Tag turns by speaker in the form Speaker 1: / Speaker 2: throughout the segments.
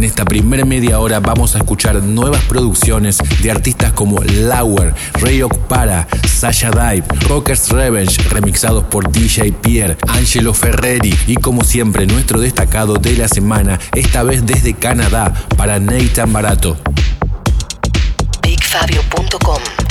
Speaker 1: En esta primera media hora vamos a escuchar nuevas producciones de artistas como Lauer, Ray Para, Sasha Dive, Rockers Revenge, remixados por DJ Pierre, Angelo Ferreri y como siempre nuestro destacado de la semana, esta vez desde Canadá, para Nathan Barato.
Speaker 2: BigFabio.com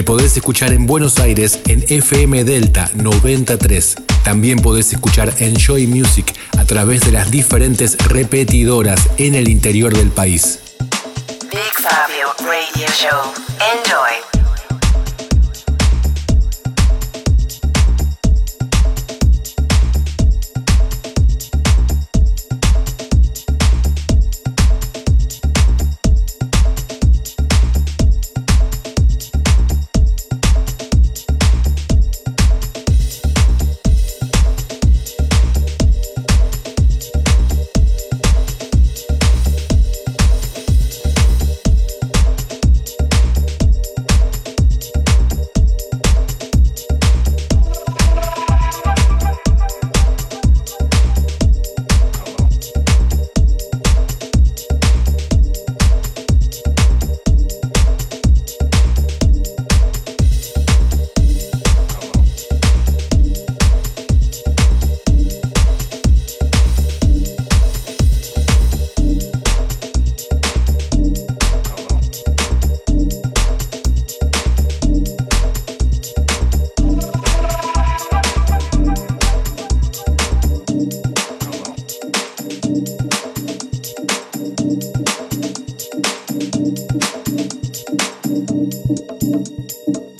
Speaker 1: Me podés escuchar en Buenos Aires en FM Delta 93. También podés escuchar Enjoy Music a través de las diferentes repetidoras en el interior del país.
Speaker 2: Big Fabio Radio Show. Enjoy.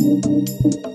Speaker 1: Música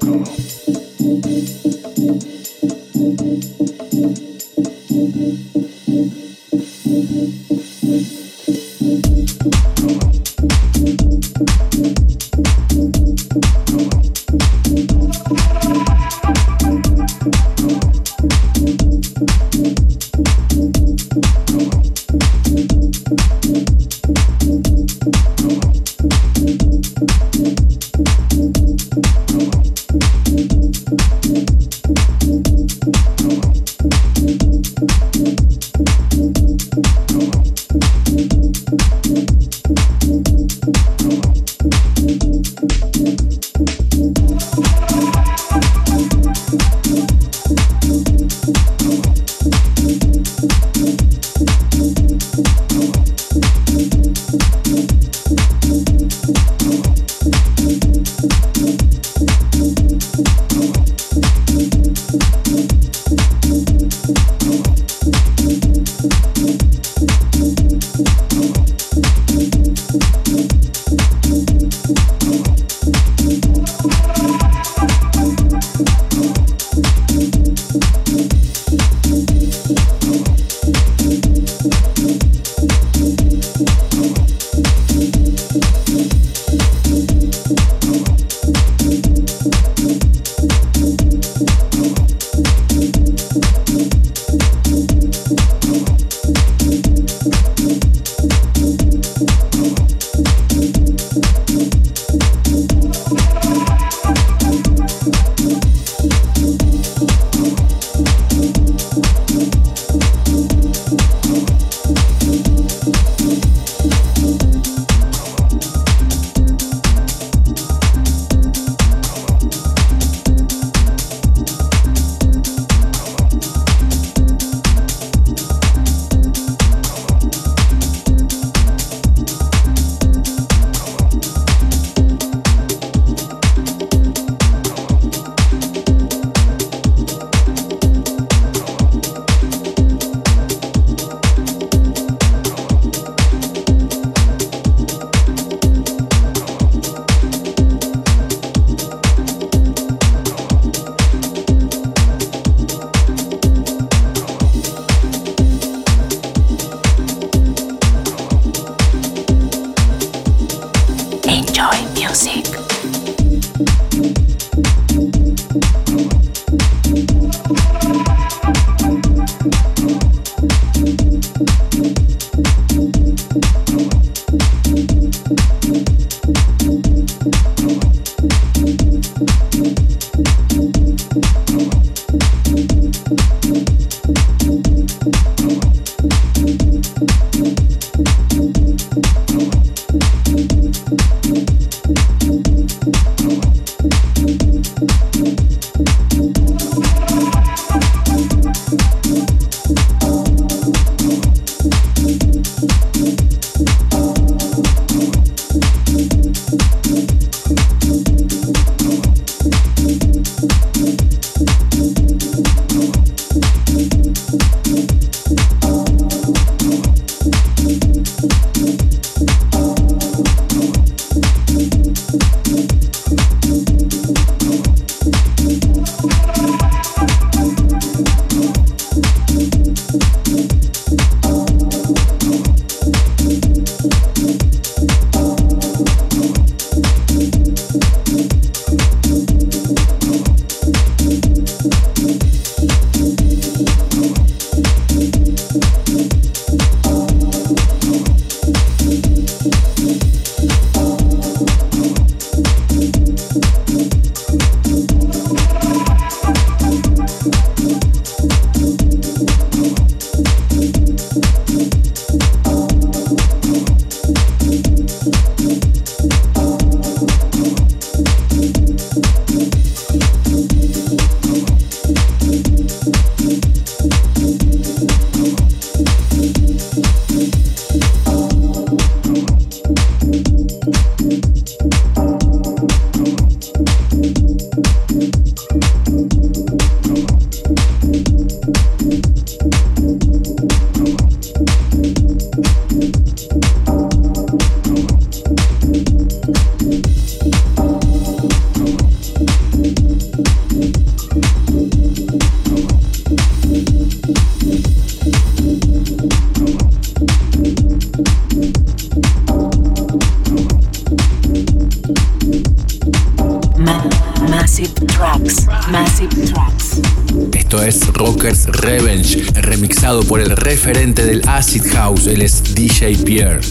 Speaker 1: remixado por el referente del Acid House, él es DJ Pierre.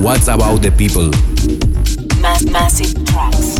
Speaker 1: What's About the People?
Speaker 2: massive tracks.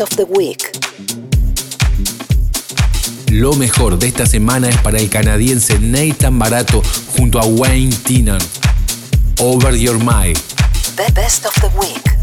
Speaker 3: Of the Week.
Speaker 1: Lo mejor de esta semana es para el canadiense Nathan Barato junto a Wayne Tinan. Over Your Mind.
Speaker 3: The Best of the Week.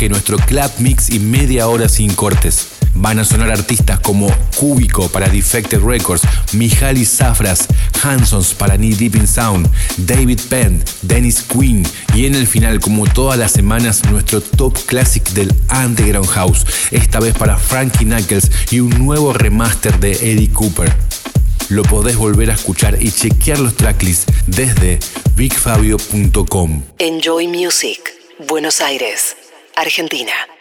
Speaker 1: Bloque nuestro club mix y media hora sin cortes. Van a sonar artistas como Cúbico para Defected Records, Mihaly Safras, Hansons para Knee Deep in Sound, David Penn, Dennis Quinn y en el final, como todas las semanas, nuestro top classic del Underground House, esta vez para Frankie Knuckles y un nuevo remaster de Eddie Cooper. Lo podés volver a escuchar y chequear los tracklists desde bigfabio.com.
Speaker 2: Enjoy Music, Buenos Aires, Argentina.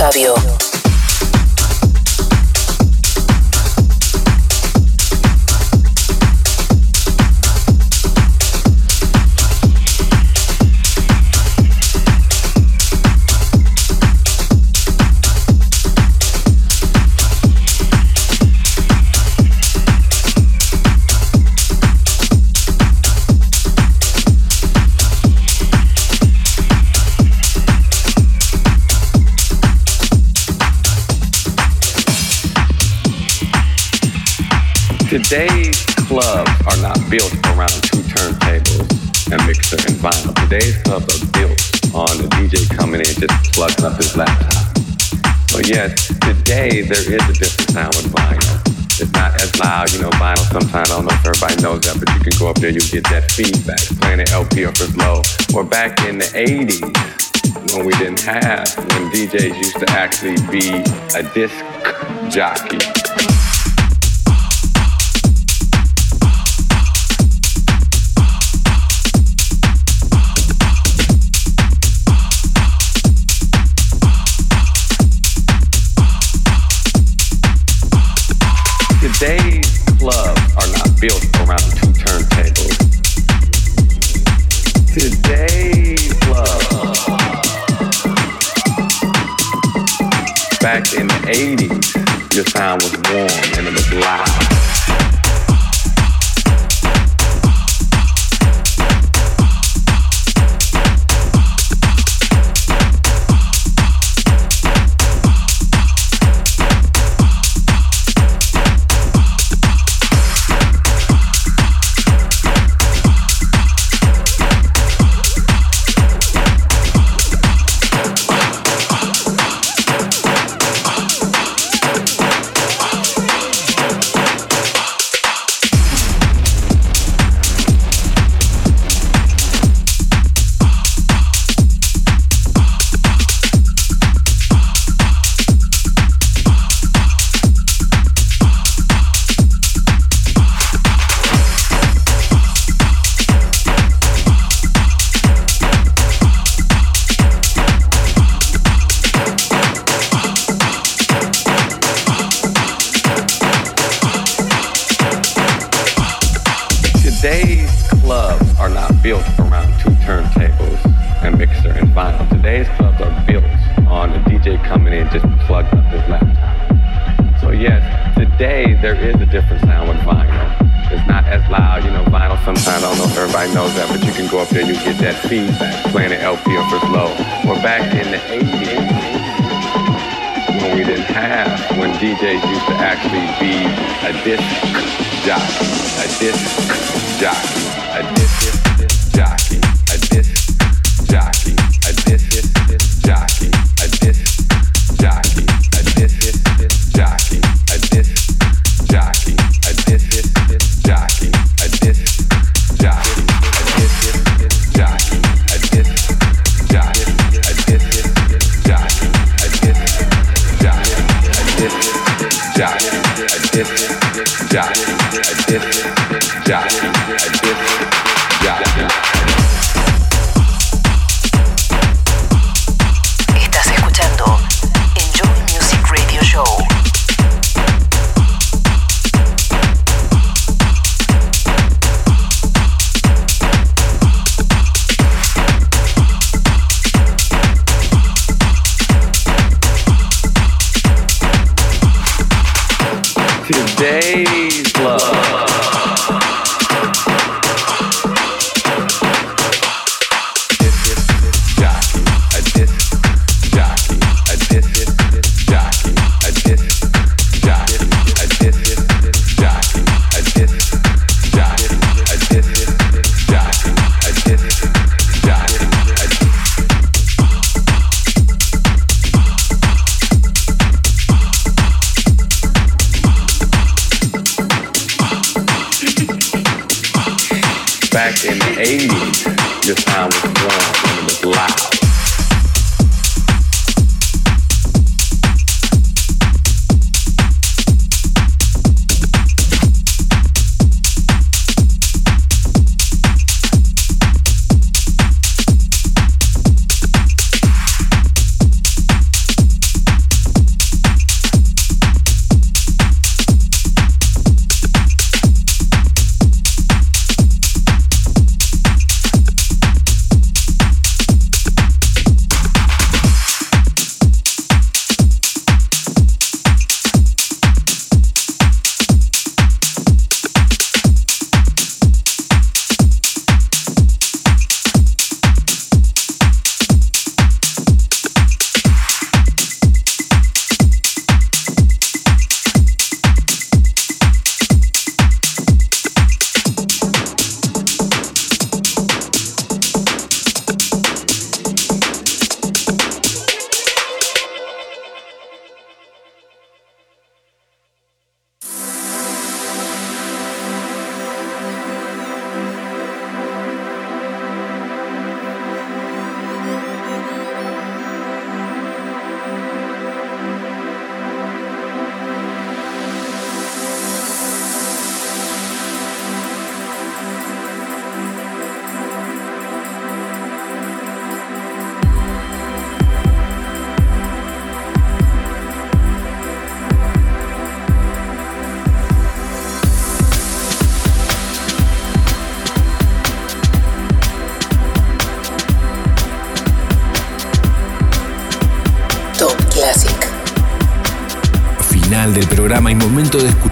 Speaker 2: Fabio.
Speaker 4: vinyl. Today's club was built on a DJ coming in just plugging up his laptop. But yes, today there is a different sound with vinyl. It's not as loud, you know, vinyl sometimes, I don't know if everybody knows that, but you can go up there, you get that feedback, playing an LP up as low. Or back in the 80s, when we didn't have, when DJs used to actually be a disc jockey built around two turntables. Today, love. Back in the 80s, your sound was warm and it was loud.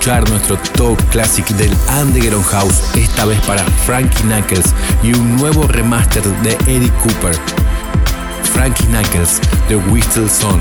Speaker 1: Nuestro top classic del Underground House, esta vez para Frankie Knuckles y un nuevo remaster de Eddie Cooper. Frankie Knuckles, The Whistle Song.